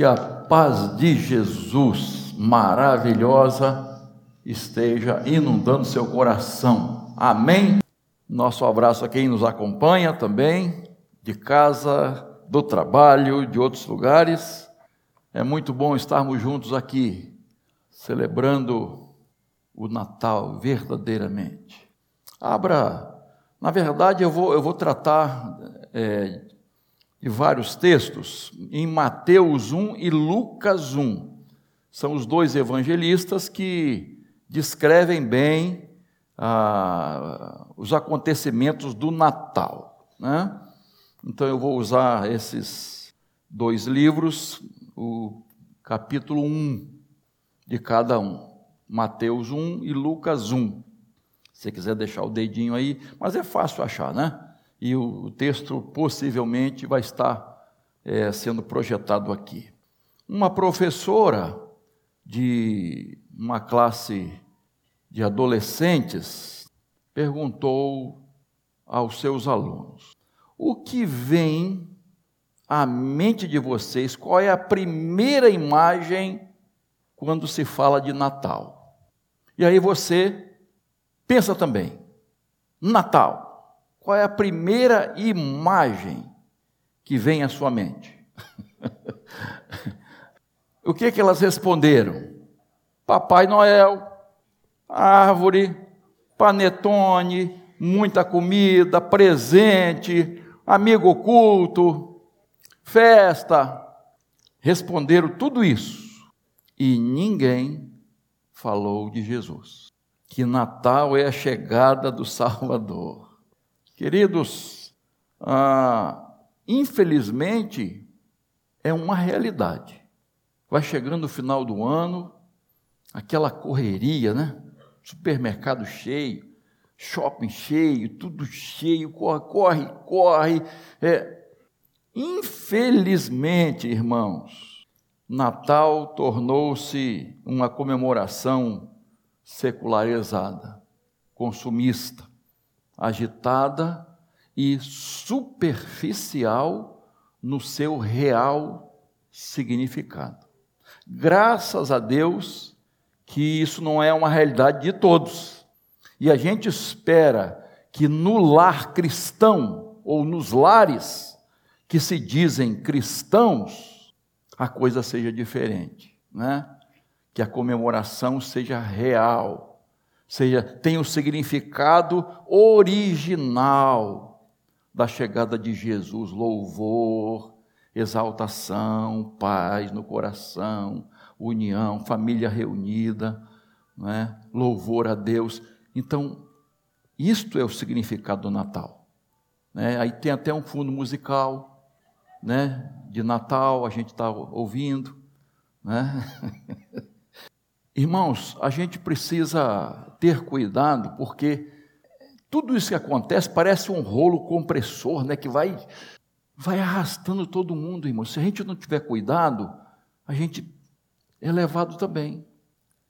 Que a paz de Jesus maravilhosa esteja inundando seu coração. Amém? Nosso abraço a quem nos acompanha também, de casa, do trabalho, de outros lugares. É muito bom estarmos juntos aqui, celebrando o Natal verdadeiramente. Abra, na verdade, eu vou, eu vou tratar é, de vários textos em Mateus 1 e Lucas 1. São os dois evangelistas que descrevem bem ah, os acontecimentos do Natal. Né? Então eu vou usar esses dois livros, o capítulo 1 de cada um. Mateus 1 e Lucas 1. Se você quiser deixar o dedinho aí, mas é fácil achar, né? E o texto possivelmente vai estar é, sendo projetado aqui. Uma professora de uma classe de adolescentes perguntou aos seus alunos: o que vem à mente de vocês? Qual é a primeira imagem quando se fala de Natal? E aí você pensa também: Natal, qual é a primeira imagem que vem à sua mente? o que, que elas responderam? Papai Noel, árvore, panetone, muita comida, presente, amigo oculto, festa. Responderam tudo isso e ninguém falou de Jesus, que Natal é a chegada do Salvador. Queridos, ah, infelizmente é uma realidade. Vai chegando o final do ano, aquela correria, né? Supermercado cheio, shopping cheio, tudo cheio, corre, corre, corre. É. Infelizmente, irmãos, Natal tornou-se uma comemoração secularizada, consumista, agitada e superficial no seu real significado. Graças a Deus que isso não é uma realidade de todos. E a gente espera que no lar cristão, ou nos lares que se dizem cristãos, a coisa seja diferente, né? Que a comemoração seja real, seja tenha o significado original da chegada de Jesus, louvor, exaltação, paz no coração, união, família reunida, né? louvor a Deus. Então, isto é o significado do Natal. Né? Aí tem até um fundo musical, né? de Natal, a gente está ouvindo. Né? Irmãos, a gente precisa ter cuidado, porque tudo isso que acontece parece um rolo compressor, né, que vai, vai arrastando todo mundo, irmão. Se a gente não tiver cuidado, a gente é levado também.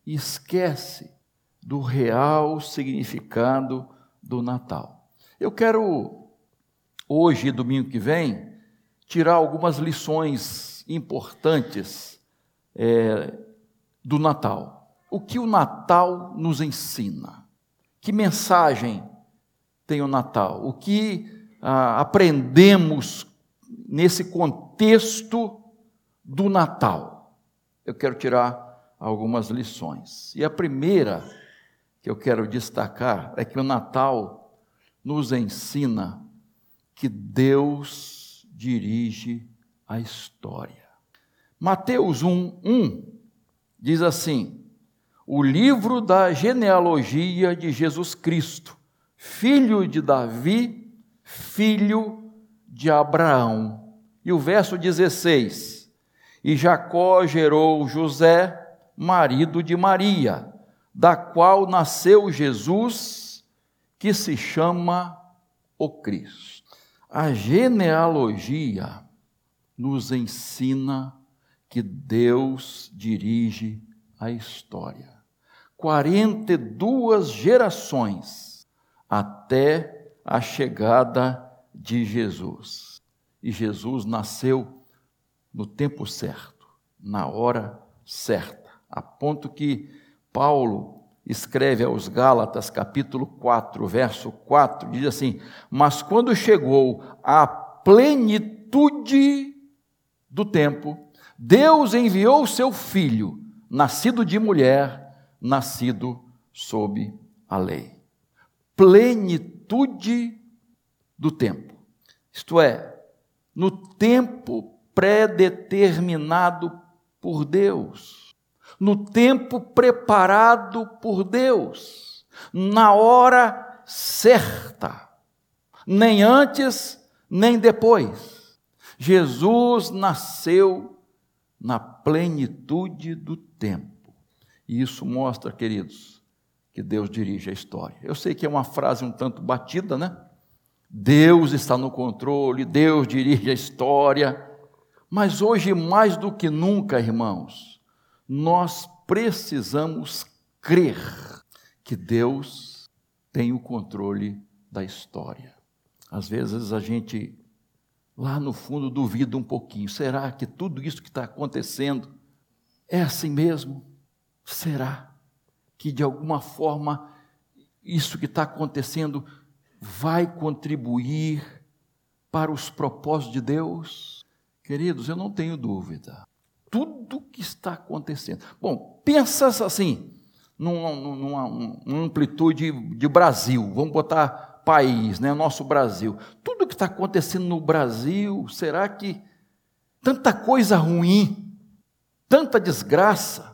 E esquece do real significado do Natal. Eu quero, hoje, domingo que vem, tirar algumas lições importantes é, do Natal. O que o Natal nos ensina? Que mensagem tem o Natal? O que ah, aprendemos nesse contexto do Natal? Eu quero tirar algumas lições. E a primeira que eu quero destacar é que o Natal nos ensina que Deus dirige a história. Mateus 1, 1 diz assim: o livro da genealogia de Jesus Cristo, filho de Davi, filho de Abraão. E o verso 16: E Jacó gerou José, marido de Maria, da qual nasceu Jesus, que se chama o Cristo. A genealogia nos ensina que Deus dirige a história. 42 gerações até a chegada de Jesus. E Jesus nasceu no tempo certo, na hora certa. A ponto que Paulo escreve aos Gálatas, capítulo 4, verso 4, diz assim: Mas quando chegou a plenitude do tempo, Deus enviou seu filho, nascido de mulher, nascido sob a lei. Plenitude do tempo. Isto é, no tempo predeterminado por Deus, no tempo preparado por Deus, na hora certa, nem antes nem depois. Jesus nasceu na plenitude do tempo. E isso mostra, queridos, que Deus dirige a história. Eu sei que é uma frase um tanto batida, né? Deus está no controle, Deus dirige a história. Mas hoje, mais do que nunca, irmãos, nós precisamos crer que Deus tem o controle da história. Às vezes a gente, lá no fundo, duvida um pouquinho: será que tudo isso que está acontecendo é assim mesmo? Será que de alguma forma isso que está acontecendo vai contribuir para os propósitos de Deus? Queridos, eu não tenho dúvida. Tudo que está acontecendo. Bom, pensa assim, numa, numa, numa amplitude de Brasil, vamos botar país, né, nosso Brasil. Tudo que está acontecendo no Brasil, será que tanta coisa ruim, tanta desgraça,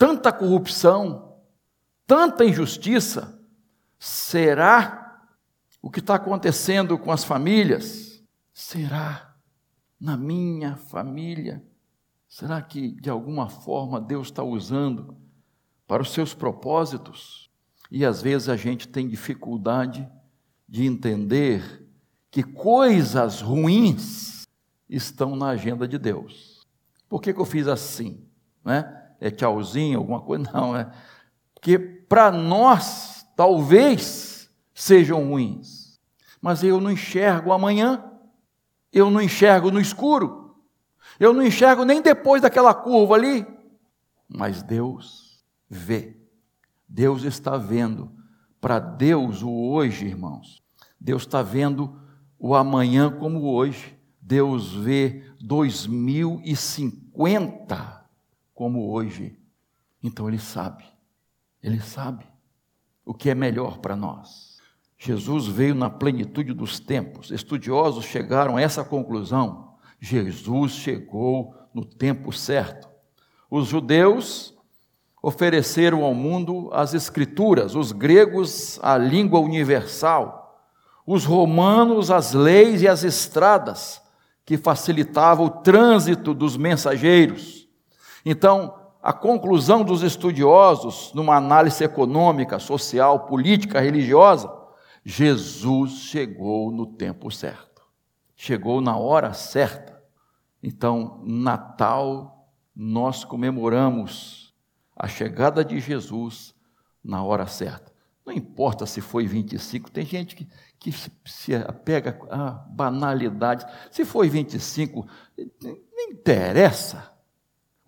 tanta corrupção, tanta injustiça, será o que está acontecendo com as famílias? Será na minha família? Será que de alguma forma Deus está usando para os seus propósitos? E às vezes a gente tem dificuldade de entender que coisas ruins estão na agenda de Deus. Por que, que eu fiz assim? Né? É tchauzinho, alguma coisa? Não, é. Porque para nós, talvez, sejam ruins. Mas eu não enxergo amanhã, eu não enxergo no escuro, eu não enxergo nem depois daquela curva ali. Mas Deus vê, Deus está vendo. Para Deus, o hoje, irmãos, Deus está vendo o amanhã como hoje. Deus vê 2050 como hoje. Então Ele sabe, Ele sabe o que é melhor para nós. Jesus veio na plenitude dos tempos. Estudiosos chegaram a essa conclusão. Jesus chegou no tempo certo. Os judeus ofereceram ao mundo as escrituras, os gregos a língua universal, os romanos as leis e as estradas que facilitavam o trânsito dos mensageiros. Então, a conclusão dos estudiosos, numa análise econômica, social, política, religiosa, Jesus chegou no tempo certo, chegou na hora certa. Então, Natal, nós comemoramos a chegada de Jesus na hora certa. Não importa se foi 25, tem gente que, que se apega a banalidades. Se foi 25, não interessa.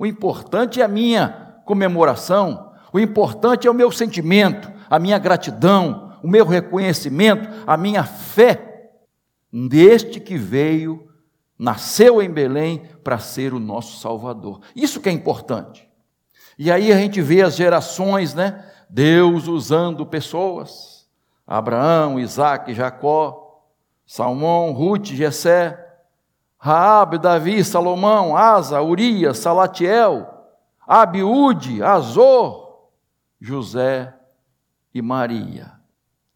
O importante é a minha comemoração, o importante é o meu sentimento, a minha gratidão, o meu reconhecimento, a minha fé deste que veio, nasceu em Belém para ser o nosso Salvador. Isso que é importante. E aí a gente vê as gerações, né? Deus usando pessoas. Abraão, Isaac, Jacó, Salmão, Ruth, Jessé, Raabe, Davi, Salomão, Asa, Urias, Salatiel, Abiúde, Azor, José e Maria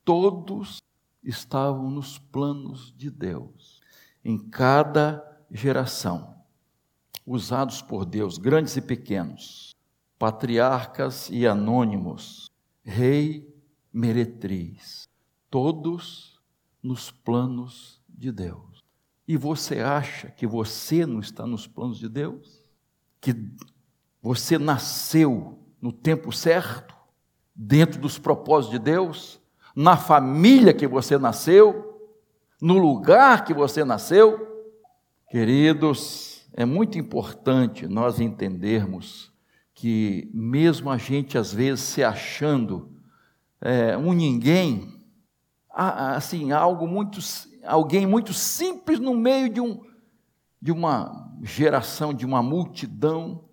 todos estavam nos planos de Deus, em cada geração, usados por Deus, grandes e pequenos, patriarcas e anônimos, rei, meretriz, todos nos planos de Deus. E você acha que você não está nos planos de Deus? Que você nasceu no tempo certo, dentro dos propósitos de Deus? na família que você nasceu, no lugar que você nasceu. Queridos, é muito importante nós entendermos que, mesmo a gente às vezes se achando é, um ninguém, assim, algo muito, alguém muito simples no meio de, um, de uma geração, de uma multidão,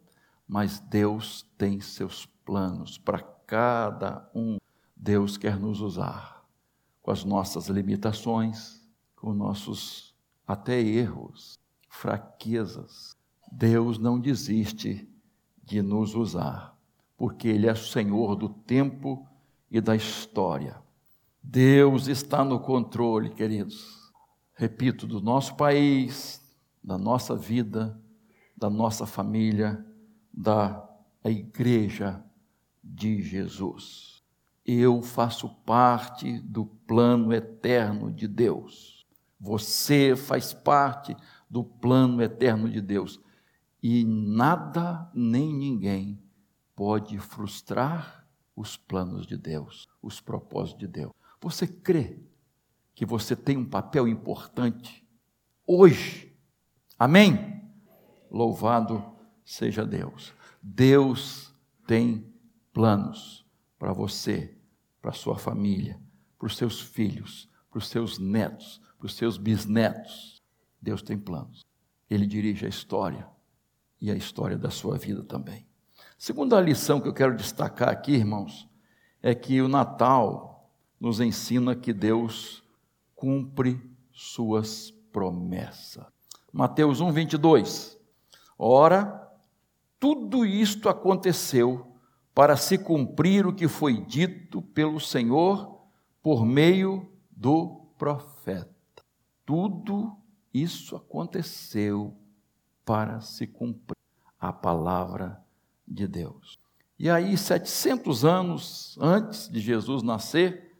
mas Deus tem seus planos para cada um. Deus quer nos usar com as nossas limitações, com nossos até erros, fraquezas. Deus não desiste de nos usar, porque Ele é Senhor do tempo e da história. Deus está no controle, queridos. Repito, do nosso país, da nossa vida, da nossa família, da igreja de Jesus. Eu faço parte do plano eterno de Deus. Você faz parte do plano eterno de Deus. E nada nem ninguém pode frustrar os planos de Deus, os propósitos de Deus. Você crê que você tem um papel importante hoje? Amém? Louvado seja Deus. Deus tem planos para você, para sua família, para os seus filhos, para os seus netos, para os seus bisnetos. Deus tem planos. Ele dirige a história e a história da sua vida também. Segunda lição que eu quero destacar aqui, irmãos, é que o Natal nos ensina que Deus cumpre suas promessas. Mateus 1, 22. Ora, tudo isto aconteceu para se cumprir o que foi dito pelo Senhor por meio do profeta. Tudo isso aconteceu para se cumprir a palavra de Deus. E aí, 700 anos antes de Jesus nascer,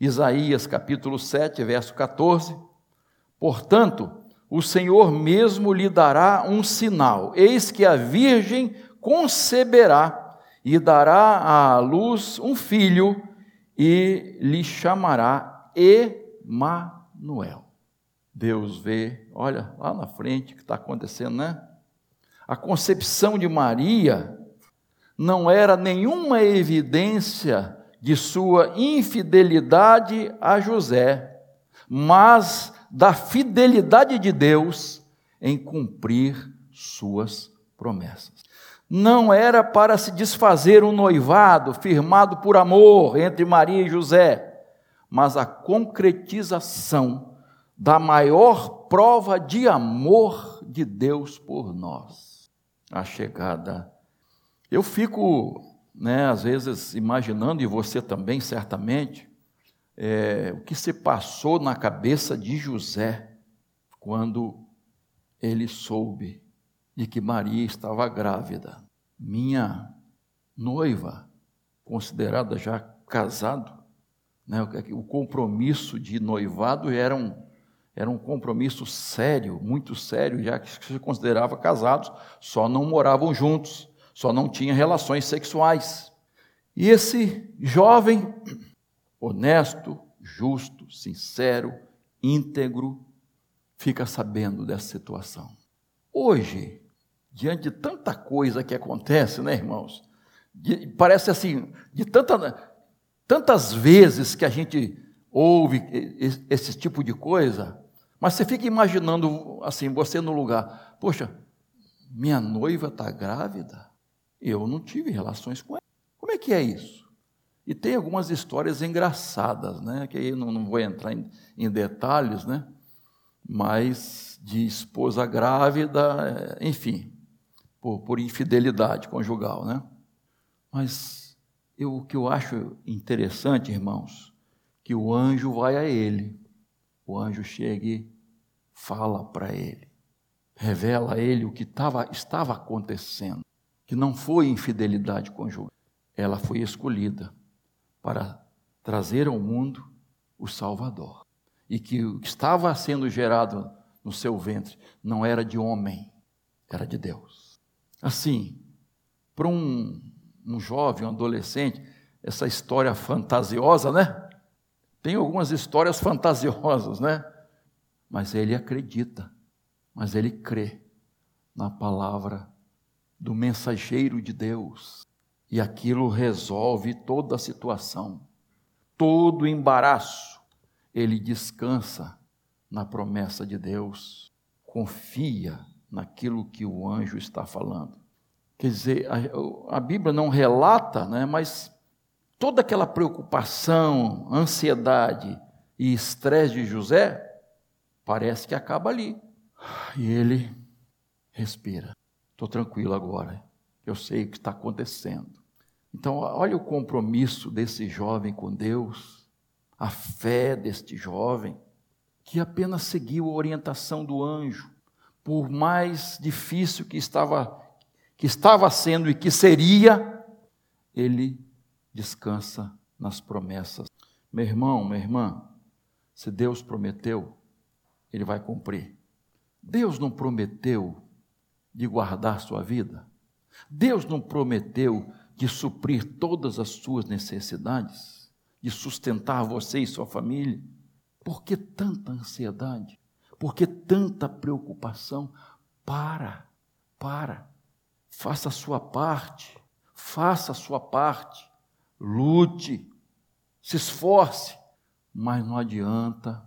Isaías capítulo 7, verso 14, portanto, o Senhor mesmo lhe dará um sinal: eis que a virgem conceberá e dará à luz um filho e lhe chamará Emanuel. Deus vê, olha lá na frente o que está acontecendo, né? A concepção de Maria não era nenhuma evidência de sua infidelidade a José, mas da fidelidade de Deus em cumprir suas promessas. Não era para se desfazer um noivado firmado por amor entre Maria e José, mas a concretização da maior prova de amor de Deus por nós, a chegada. Eu fico, né, às vezes, imaginando, e você também, certamente, é, o que se passou na cabeça de José quando ele soube de que Maria estava grávida. Minha noiva, considerada já casado, né, o compromisso de noivado era um era um compromisso sério, muito sério, já que se considerava casados, só não moravam juntos, só não tinham relações sexuais. E esse jovem, honesto, justo, sincero, íntegro, fica sabendo dessa situação. Hoje, diante de tanta coisa que acontece, né, irmãos? De, parece assim, de tanta, tantas vezes que a gente ouve esse tipo de coisa, mas você fica imaginando assim, você no lugar, poxa, minha noiva está grávida, eu não tive relações com ela. Como é que é isso? E tem algumas histórias engraçadas, né? Que aí não, não vou entrar em, em detalhes, né? Mas de esposa grávida, é, enfim, por, por infidelidade conjugal, né? Mas eu, o que eu acho interessante, irmãos, que o anjo vai a ele o anjo chega e fala para ele, revela a ele o que tava, estava acontecendo, que não foi infidelidade conjugal, ela foi escolhida para trazer ao mundo o Salvador. E que o que estava sendo gerado no seu ventre não era de homem, era de Deus. Assim, para um, um jovem, um adolescente, essa história fantasiosa, né? Tem algumas histórias fantasiosas, né? Mas ele acredita, mas ele crê na palavra do mensageiro de Deus. E aquilo resolve toda a situação, todo o embaraço. Ele descansa na promessa de Deus, confia naquilo que o anjo está falando. Quer dizer, a, a Bíblia não relata, né, mas toda aquela preocupação, ansiedade e estresse de José parece que acaba ali. E ele respira. Estou tranquilo agora. Eu sei o que está acontecendo. Então, olha o compromisso desse jovem com Deus, a fé deste jovem, que apenas seguiu a orientação do anjo, por mais difícil que estava, que estava sendo e que seria, ele descansa nas promessas. Meu irmão, minha irmã, se Deus prometeu, ele vai cumprir. Deus não prometeu de guardar sua vida? Deus não prometeu de suprir todas as suas necessidades, de sustentar você e sua família? Por que tanta ansiedade? Por que tanta preocupação? Para, para. Faça a sua parte, faça a sua parte. Lute, se esforce, mas não adianta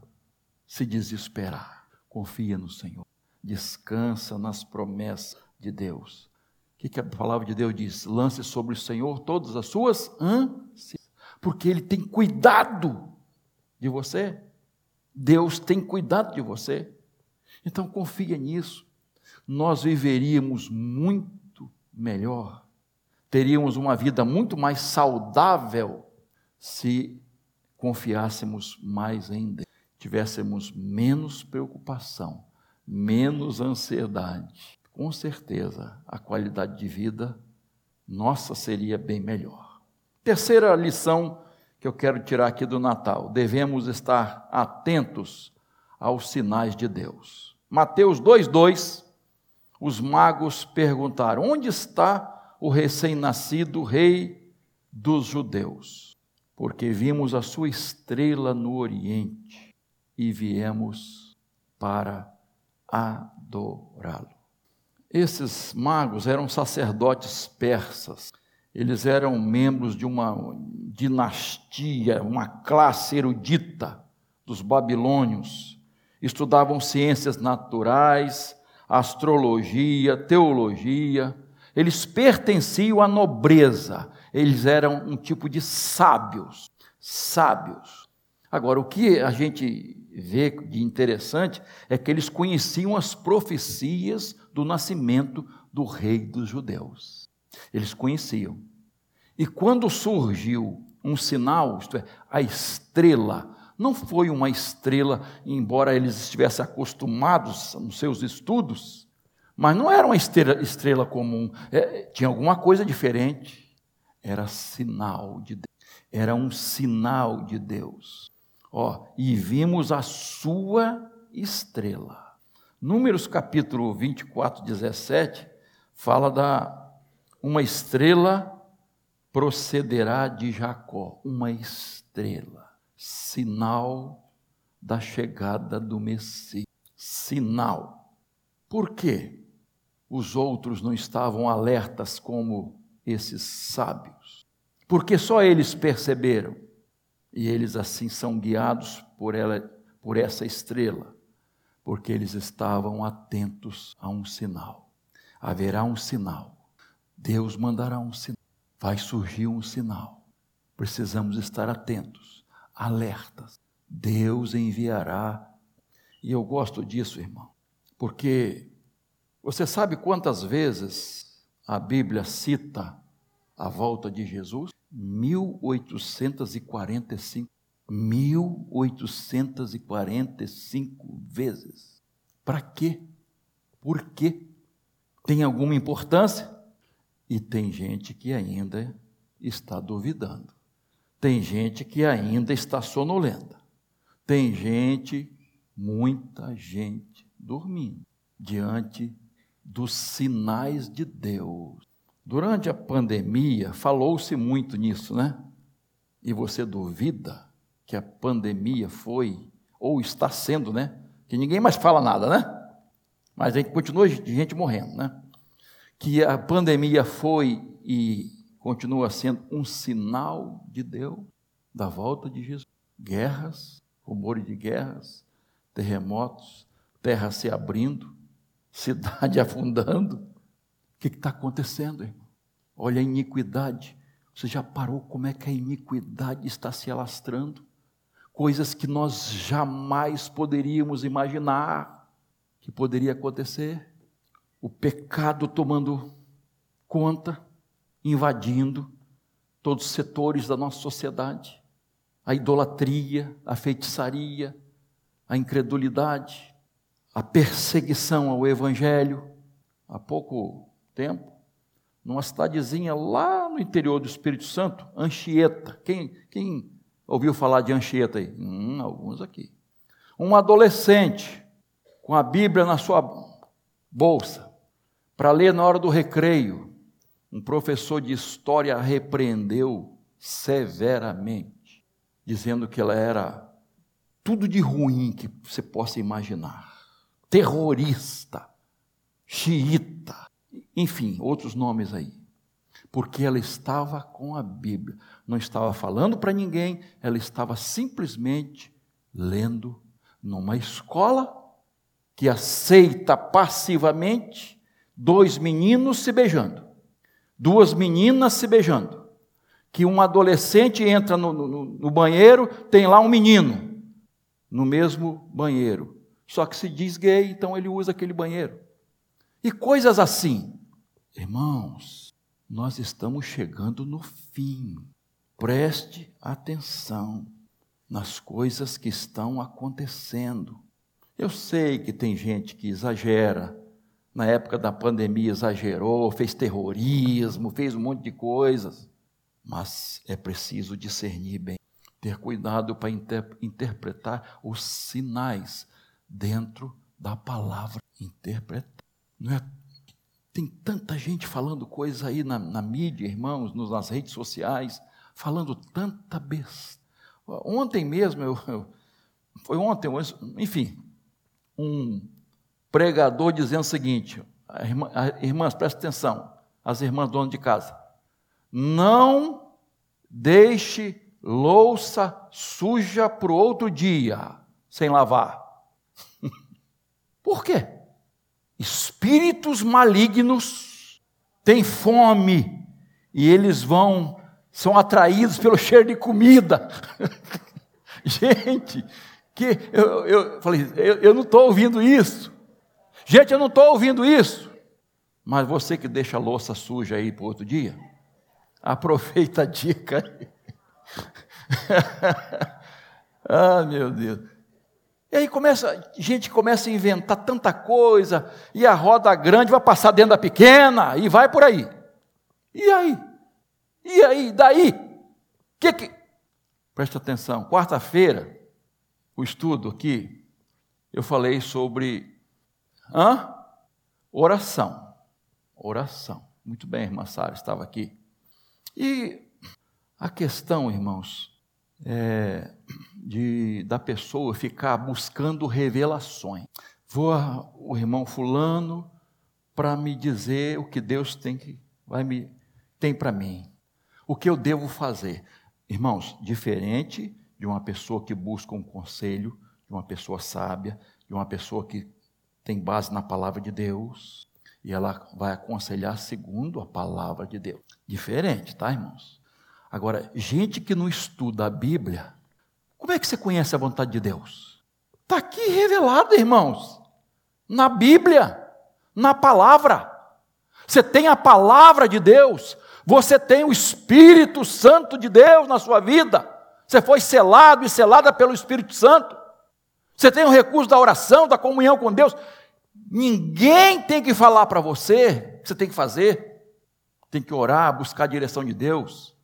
se desesperar. Confia no Senhor descansa nas promessas de Deus. O que, a palavra de Deus diz? Lance sobre o Senhor todas as suas ânsias, porque Ele tem cuidado de você. Deus tem cuidado de você. Então confia nisso. Nós viveríamos muito melhor, teríamos uma vida muito mais saudável se confiássemos mais em Deus, tivéssemos menos preocupação menos ansiedade. Com certeza, a qualidade de vida nossa seria bem melhor. Terceira lição que eu quero tirar aqui do Natal: devemos estar atentos aos sinais de Deus. Mateus 2:2 Os magos perguntaram: Onde está o recém-nascido rei dos judeus? Porque vimos a sua estrela no oriente e viemos para adorá-lo. Esses magos eram sacerdotes persas, eles eram membros de uma dinastia, uma classe erudita dos babilônios, estudavam ciências naturais, astrologia, teologia, eles pertenciam à nobreza, eles eram um tipo de sábios, sábios. Agora, o que a gente vê de interessante é que eles conheciam as profecias do nascimento do rei dos judeus. Eles conheciam. E quando surgiu um sinal, isto é, a estrela, não foi uma estrela, embora eles estivessem acostumados nos seus estudos, mas não era uma estrela, estrela comum, é, tinha alguma coisa diferente. Era sinal de Deus, era um sinal de Deus. Ó, e vimos a sua estrela. Números capítulo 24, 17, fala da uma estrela procederá de Jacó, uma estrela, sinal da chegada do Messias. Sinal. Por quê? Os outros não estavam alertas como esses sábios. Porque só eles perceberam e eles assim são guiados por ela, por essa estrela, porque eles estavam atentos a um sinal. Haverá um sinal. Deus mandará um sinal. Vai surgir um sinal. Precisamos estar atentos, alertas. Deus enviará. E eu gosto disso, irmão, porque você sabe quantas vezes a Bíblia cita a volta de Jesus? 1845. 1845 vezes. Para quê? Por quê? Tem alguma importância? E tem gente que ainda está duvidando. Tem gente que ainda está sonolenta. Tem gente, muita gente, dormindo diante dos sinais de Deus. Durante a pandemia, falou-se muito nisso, né? E você duvida que a pandemia foi, ou está sendo, né? Que ninguém mais fala nada, né? mas a gente continua de gente morrendo, né? Que a pandemia foi e continua sendo um sinal de Deus, da volta de Jesus. Guerras, rumores de guerras, terremotos, terra se abrindo, cidade afundando. Que está acontecendo, irmão? Olha a iniquidade. Você já parou como é que a iniquidade está se alastrando? Coisas que nós jamais poderíamos imaginar que poderia acontecer. O pecado tomando conta, invadindo todos os setores da nossa sociedade. A idolatria, a feitiçaria, a incredulidade, a perseguição ao Evangelho. Há pouco tempo, numa cidadezinha lá no interior do Espírito Santo, Anchieta. Quem, quem ouviu falar de Anchieta aí? Hum, alguns aqui. Um adolescente com a Bíblia na sua bolsa, para ler na hora do recreio. Um professor de história repreendeu severamente, dizendo que ela era tudo de ruim que você possa imaginar. Terrorista, xiita, enfim, outros nomes aí. Porque ela estava com a Bíblia, não estava falando para ninguém, ela estava simplesmente lendo numa escola que aceita passivamente dois meninos se beijando, duas meninas se beijando. Que um adolescente entra no, no, no banheiro, tem lá um menino no mesmo banheiro. Só que se diz gay, então ele usa aquele banheiro. E coisas assim. Irmãos, nós estamos chegando no fim. Preste atenção nas coisas que estão acontecendo. Eu sei que tem gente que exagera. Na época da pandemia exagerou, fez terrorismo, fez um monte de coisas. Mas é preciso discernir bem ter cuidado para inter interpretar os sinais dentro da palavra. Interpretar. Não é? Tem tanta gente falando coisa aí na, na mídia, irmãos, nas redes sociais, falando tanta besta. Ontem mesmo, eu, eu, foi ontem, enfim, um pregador dizendo o seguinte: irmã, irmãs, presta atenção, as irmãs donas de casa, não deixe louça suja para o outro dia, sem lavar. Por quê? Espíritos malignos têm fome e eles vão, são atraídos pelo cheiro de comida. Gente, que eu, eu falei, eu, eu não estou ouvindo isso. Gente, eu não estou ouvindo isso. Mas você que deixa a louça suja aí para outro dia, aproveita a dica ah, meu Deus. E aí começa, gente começa a inventar tanta coisa, e a roda grande vai passar dentro da pequena, e vai por aí. E aí? E aí, daí? Que que Presta atenção, quarta-feira, o estudo aqui, eu falei sobre hã? oração. Oração. Muito bem, irmã Sara estava aqui. E a questão, irmãos, é de, da pessoa ficar buscando revelações. Vou o irmão fulano para me dizer o que Deus tem que vai me tem para mim. O que eu devo fazer? Irmãos, diferente de uma pessoa que busca um conselho, de uma pessoa sábia, de uma pessoa que tem base na palavra de Deus, e ela vai aconselhar segundo a palavra de Deus. Diferente, tá, irmãos? Agora, gente que não estuda a Bíblia, como é que você conhece a vontade de Deus? Está aqui revelado, irmãos, na Bíblia, na palavra. Você tem a palavra de Deus, você tem o Espírito Santo de Deus na sua vida, você foi selado e selada pelo Espírito Santo, você tem o recurso da oração, da comunhão com Deus. Ninguém tem que falar para você, você tem que fazer, tem que orar, buscar a direção de Deus.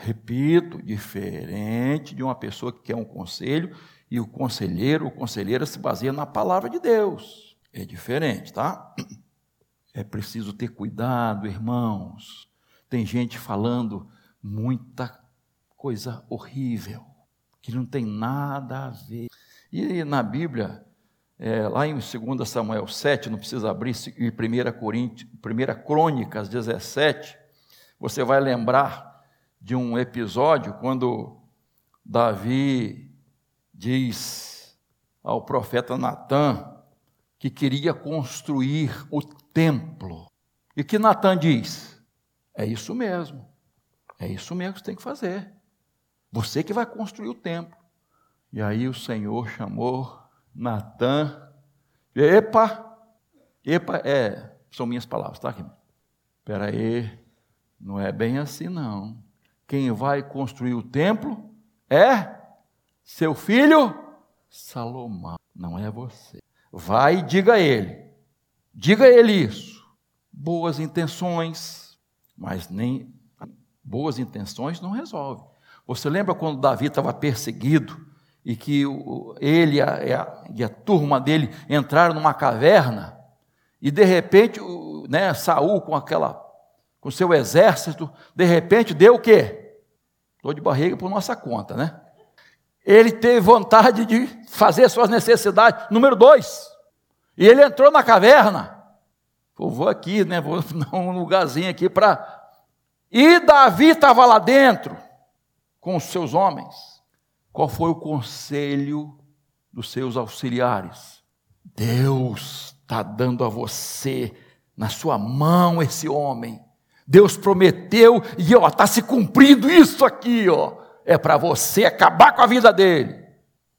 Repito, diferente de uma pessoa que quer um conselho e o conselheiro ou conselheira se baseia na palavra de Deus. É diferente, tá? É preciso ter cuidado, irmãos. Tem gente falando muita coisa horrível, que não tem nada a ver. E na Bíblia, é, lá em 2 Samuel 7, não precisa abrir, e 1, Coríntios, 1 Crônicas 17, você vai lembrar de um episódio quando Davi diz ao profeta Natã que queria construir o templo. E que Natã diz: é isso mesmo, é isso mesmo que você tem que fazer. Você que vai construir o templo. E aí o Senhor chamou Natã. Epa! Epa, é, são minhas palavras, tá, aqui. Espera aí, não é bem assim não. Quem vai construir o templo é seu filho Salomão, não é você. Vai e diga a ele. Diga a ele isso. Boas intenções, mas nem boas intenções não resolve. Você lembra quando Davi estava perseguido e que ele e a, e a turma dele entraram numa caverna e de repente, né, Saul com aquela com seu exército, de repente deu o quê? Dor de barriga por nossa conta, né? Ele teve vontade de fazer suas necessidades. Número dois, e ele entrou na caverna. Vou aqui, né? Vou num lugarzinho aqui para. E Davi estava lá dentro com os seus homens. Qual foi o conselho dos seus auxiliares? Deus está dando a você na sua mão esse homem. Deus prometeu e ó, está se cumprindo isso aqui, ó. É para você acabar com a vida dele.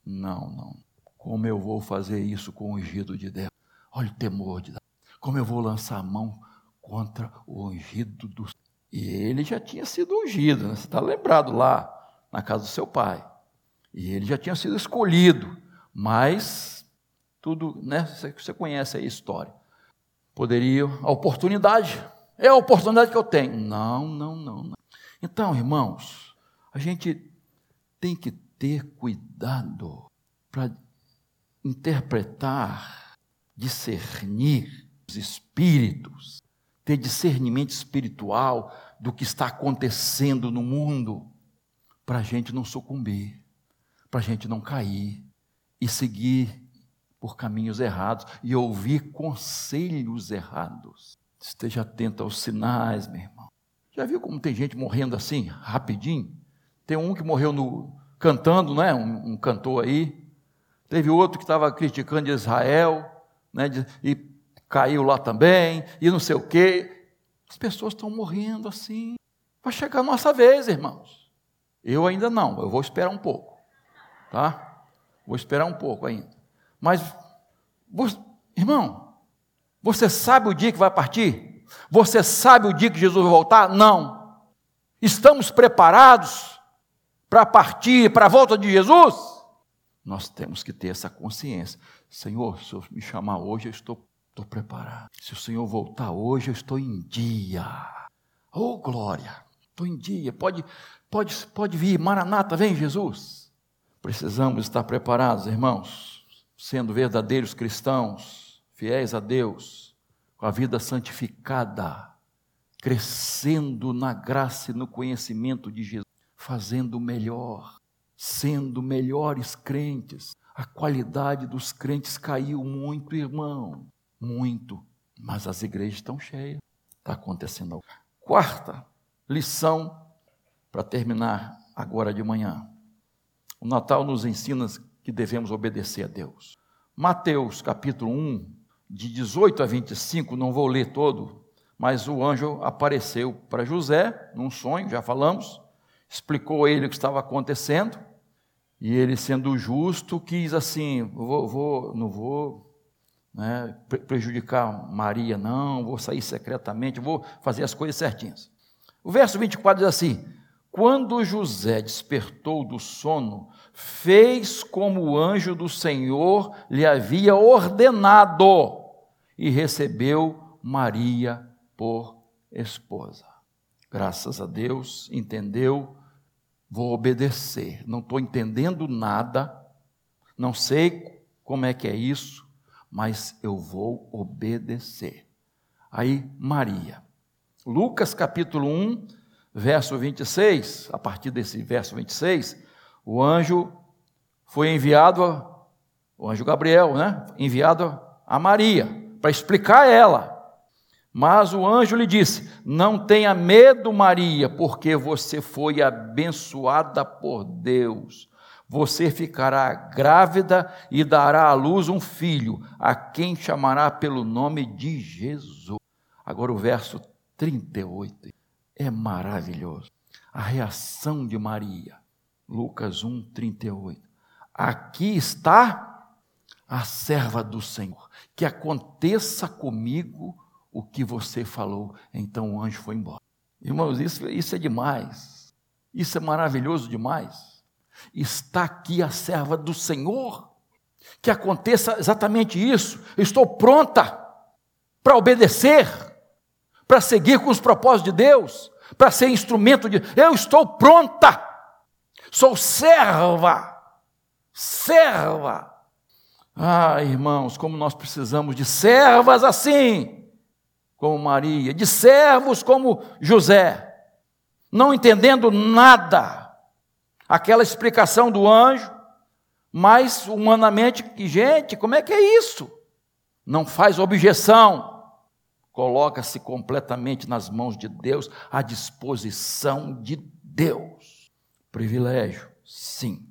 Não, não. Como eu vou fazer isso com o ungido de Deus? Olha o temor de Deus. Como eu vou lançar a mão contra o ungido do. E ele já tinha sido ungido, né? você está lembrado lá na casa do seu pai. E ele já tinha sido escolhido, mas tudo, né? Você conhece a história. Poderia, a oportunidade, é a oportunidade que eu tenho. Não, não, não, não. Então, irmãos, a gente tem que ter cuidado para interpretar, discernir os espíritos, ter discernimento espiritual do que está acontecendo no mundo, para a gente não sucumbir para a gente não cair e seguir por caminhos errados e ouvir conselhos errados. Esteja atento aos sinais, meu irmão. Já viu como tem gente morrendo assim, rapidinho? Tem um que morreu no, cantando, né? Um, um cantor aí. Teve outro que estava criticando Israel, né? E caiu lá também, e não sei o quê. As pessoas estão morrendo assim. Vai chegar a nossa vez, irmãos. Eu ainda não, eu vou esperar um pouco tá? Vou esperar um pouco ainda. Mas, irmão, você sabe o dia que vai partir? Você sabe o dia que Jesus vai voltar? Não. Estamos preparados para partir, para a volta de Jesus? Nós temos que ter essa consciência. Senhor, se eu me chamar hoje, eu estou, estou preparado. Se o Senhor voltar hoje, eu estou em dia. Oh, glória! Estou em dia. Pode, pode, pode vir. Maranata, vem Jesus. Precisamos estar preparados, irmãos, sendo verdadeiros cristãos, fiéis a Deus, com a vida santificada, crescendo na graça e no conhecimento de Jesus, fazendo o melhor, sendo melhores crentes. A qualidade dos crentes caiu muito, irmão, muito, mas as igrejas estão cheias. Está acontecendo. Quarta lição, para terminar agora de manhã. O Natal nos ensina que devemos obedecer a Deus. Mateus capítulo 1, de 18 a 25, não vou ler todo, mas o anjo apareceu para José num sonho, já falamos, explicou a ele o que estava acontecendo, e ele, sendo justo, quis assim: vou, vou não vou né, prejudicar Maria, não, vou sair secretamente, vou fazer as coisas certinhas. O verso 24 diz assim: quando José despertou do sono, fez como o anjo do Senhor lhe havia ordenado e recebeu Maria por esposa. Graças a Deus, entendeu? Vou obedecer. Não estou entendendo nada, não sei como é que é isso, mas eu vou obedecer. Aí, Maria. Lucas capítulo 1, verso 26, a partir desse verso 26, o anjo foi enviado o anjo Gabriel, né? Enviado a Maria para explicar a ela. Mas o anjo lhe disse: Não tenha medo, Maria, porque você foi abençoada por Deus. Você ficará grávida e dará à luz um filho, a quem chamará pelo nome de Jesus. Agora o verso 38 é maravilhoso. A reação de Maria. Lucas 1, 38. Aqui está a serva do Senhor. Que aconteça comigo o que você falou. Então o anjo foi embora. Irmãos, isso, isso é demais. Isso é maravilhoso demais. Está aqui a serva do Senhor. Que aconteça exatamente isso. Estou pronta para obedecer, para seguir com os propósitos de Deus, para ser instrumento de. Eu estou pronta. Sou serva. Serva. Ah, irmãos, como nós precisamos de servas assim como Maria, de servos como José, não entendendo nada, aquela explicação do anjo, mas humanamente, gente, como é que é isso? Não faz objeção, coloca-se completamente nas mãos de Deus, à disposição de Deus. Privilégio, sim,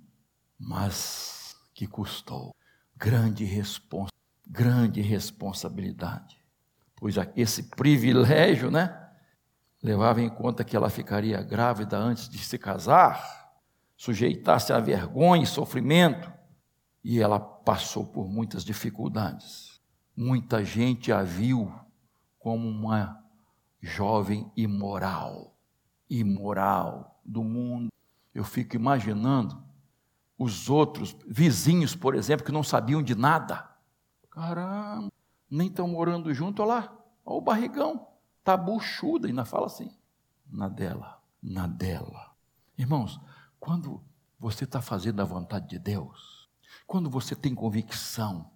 mas que custou grande responsa, grande responsabilidade pois esse privilégio, né, levava em conta que ela ficaria grávida antes de se casar, sujeitasse a vergonha e sofrimento, e ela passou por muitas dificuldades. Muita gente a viu como uma jovem imoral, imoral do mundo. Eu fico imaginando os outros vizinhos, por exemplo, que não sabiam de nada. Caramba, nem estão morando junto, olha lá, olha o barrigão, está buchuda, ainda fala assim, na dela, na dela. Irmãos, quando você está fazendo a vontade de Deus, quando você tem convicção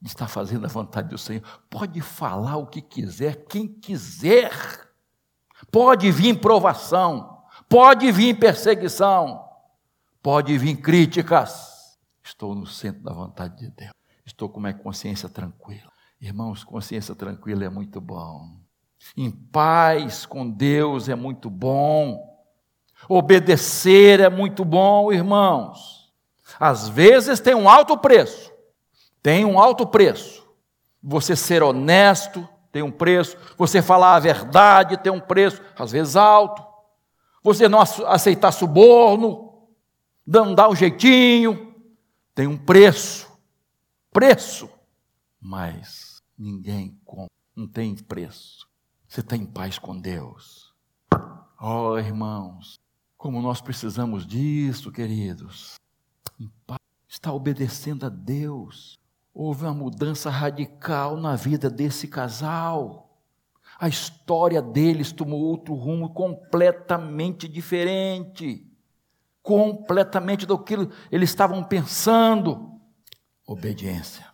de estar fazendo a vontade do Senhor, pode falar o que quiser, quem quiser, pode vir provação, pode vir perseguição, pode vir críticas. Estou no centro da vontade de Deus, estou com uma consciência tranquila. Irmãos, consciência tranquila é muito bom. Em paz com Deus é muito bom. Obedecer é muito bom, irmãos. Às vezes tem um alto preço. Tem um alto preço. Você ser honesto tem um preço. Você falar a verdade tem um preço, às vezes alto. Você não aceitar suborno, não dar um jeitinho, tem um preço. Preço. Mas ninguém compra, não tem preço. Você está em paz com Deus. Oh, irmãos, como nós precisamos disso, queridos. Está obedecendo a Deus. Houve uma mudança radical na vida desse casal. A história deles tomou outro rumo completamente diferente. Completamente do que eles estavam pensando. Obediência.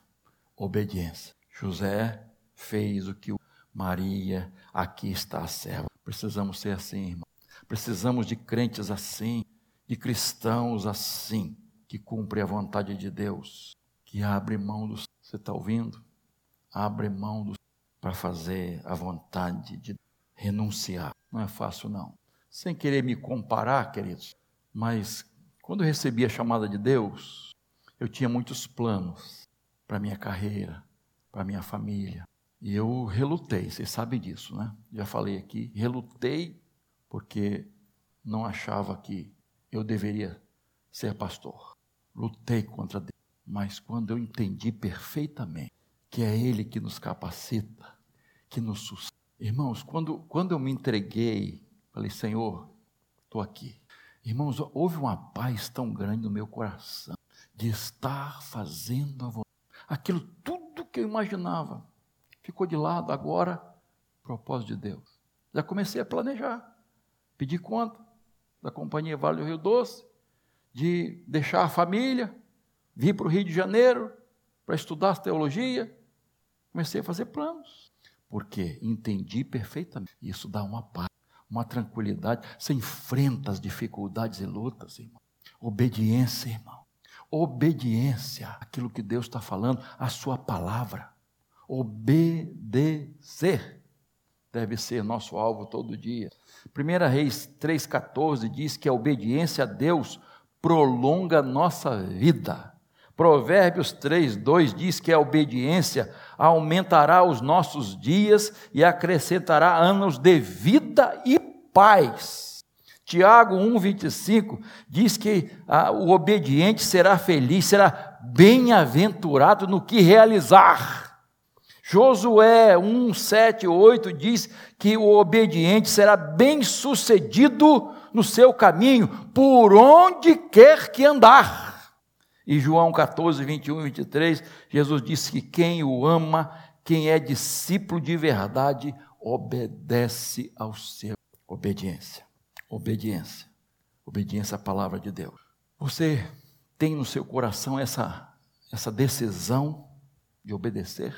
Obediência. José fez o que Maria, aqui está a serva. Precisamos ser assim, irmão. Precisamos de crentes assim, de cristãos assim, que cumprem a vontade de Deus, que abre mão dos. Você está ouvindo? Abre mão dos para fazer a vontade de renunciar. Não é fácil, não. Sem querer me comparar, queridos, mas quando eu recebi a chamada de Deus, eu tinha muitos planos para minha carreira, para minha família. E eu relutei, vocês sabem disso, né? Já falei aqui, relutei porque não achava que eu deveria ser pastor. Lutei contra Deus, mas quando eu entendi perfeitamente que é Ele que nos capacita, que nos sustenta. Irmãos, quando, quando eu me entreguei, falei, Senhor, estou aqui. Irmãos, houve uma paz tão grande no meu coração de estar fazendo a vontade. Aquilo tudo que eu imaginava. Ficou de lado agora, propósito de Deus. Já comecei a planejar, pedir conta da Companhia Vale do Rio Doce, de deixar a família, vir para o Rio de Janeiro para estudar teologia. Comecei a fazer planos, porque entendi perfeitamente. Isso dá uma paz, uma tranquilidade. Você enfrenta as dificuldades e lutas, irmão. Obediência, irmão. obediência àquilo que Deus está falando, a sua palavra. Obedecer deve ser nosso alvo todo dia. 1 Reis 3,14 diz que a obediência a Deus prolonga nossa vida. Provérbios 3, 2 diz que a obediência aumentará os nossos dias e acrescentará anos de vida e paz. Tiago 1, 25 diz que ah, o obediente será feliz, será bem-aventurado no que realizar. Josué 1, 7, 8 diz que o obediente será bem-sucedido no seu caminho, por onde quer que andar. E João 14, 21 e 23, Jesus disse que quem o ama, quem é discípulo de verdade, obedece ao seu. Obediência, obediência, obediência à palavra de Deus. Você tem no seu coração essa, essa decisão de obedecer?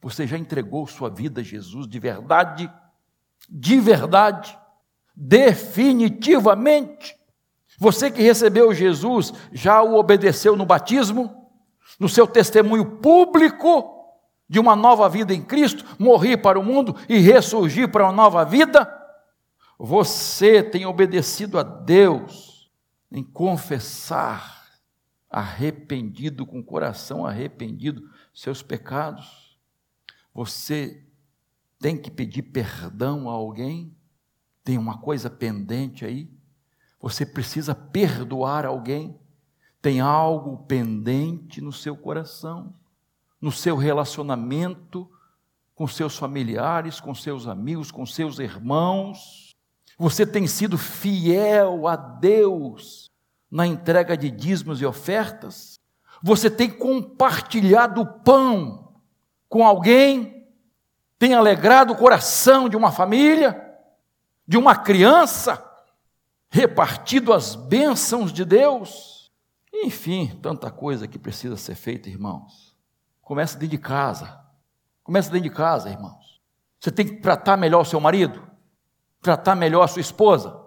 Você já entregou sua vida a Jesus de verdade? De verdade? Definitivamente? Você que recebeu Jesus, já o obedeceu no batismo, no seu testemunho público de uma nova vida em Cristo, morrer para o mundo e ressurgir para uma nova vida? Você tem obedecido a Deus em confessar, arrependido, com o coração arrependido, seus pecados? Você tem que pedir perdão a alguém? Tem uma coisa pendente aí? Você precisa perdoar alguém. Tem algo pendente no seu coração, no seu relacionamento com seus familiares, com seus amigos, com seus irmãos. Você tem sido fiel a Deus na entrega de dízimos e ofertas? Você tem compartilhado o pão com alguém? Tem alegrado o coração de uma família? De uma criança? repartido as bênçãos de Deus. Enfim, tanta coisa que precisa ser feita, irmãos. Começa dentro de casa. Começa dentro de casa, irmãos. Você tem que tratar melhor o seu marido, tratar melhor sua esposa,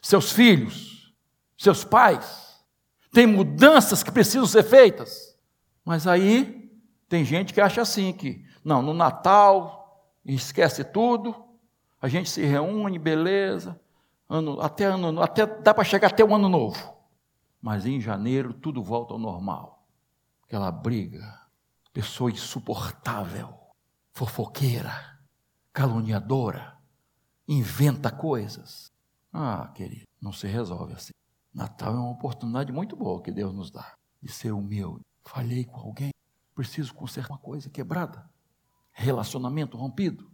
seus filhos, seus pais. Tem mudanças que precisam ser feitas. Mas aí tem gente que acha assim que, não, no Natal esquece tudo, a gente se reúne, beleza, ano, até ano, até dá para chegar até o ano novo. Mas em janeiro tudo volta ao normal. Aquela briga, pessoa insuportável, fofoqueira, caluniadora, inventa coisas. Ah, querido, não se resolve assim. Natal é uma oportunidade muito boa que Deus nos dá de ser humilde. Falhei com alguém, preciso consertar uma coisa quebrada, relacionamento rompido.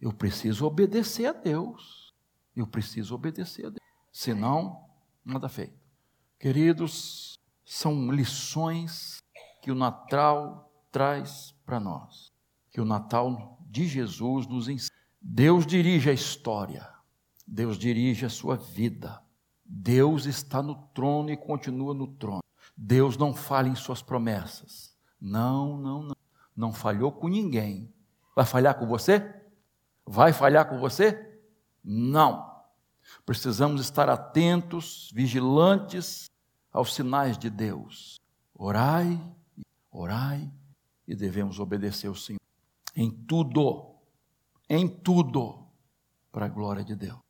Eu preciso obedecer a Deus. Eu preciso obedecer a Deus. Senão, nada feito. Queridos, são lições que o Natal traz para nós. Que o Natal de Jesus nos ensina. Deus dirige a história. Deus dirige a sua vida. Deus está no trono e continua no trono. Deus não falha em suas promessas. Não, não, não. Não falhou com ninguém. Vai falhar com você? Vai falhar com você? Não. Precisamos estar atentos, vigilantes aos sinais de Deus. Orai, orai e devemos obedecer ao Senhor em tudo, em tudo, para a glória de Deus.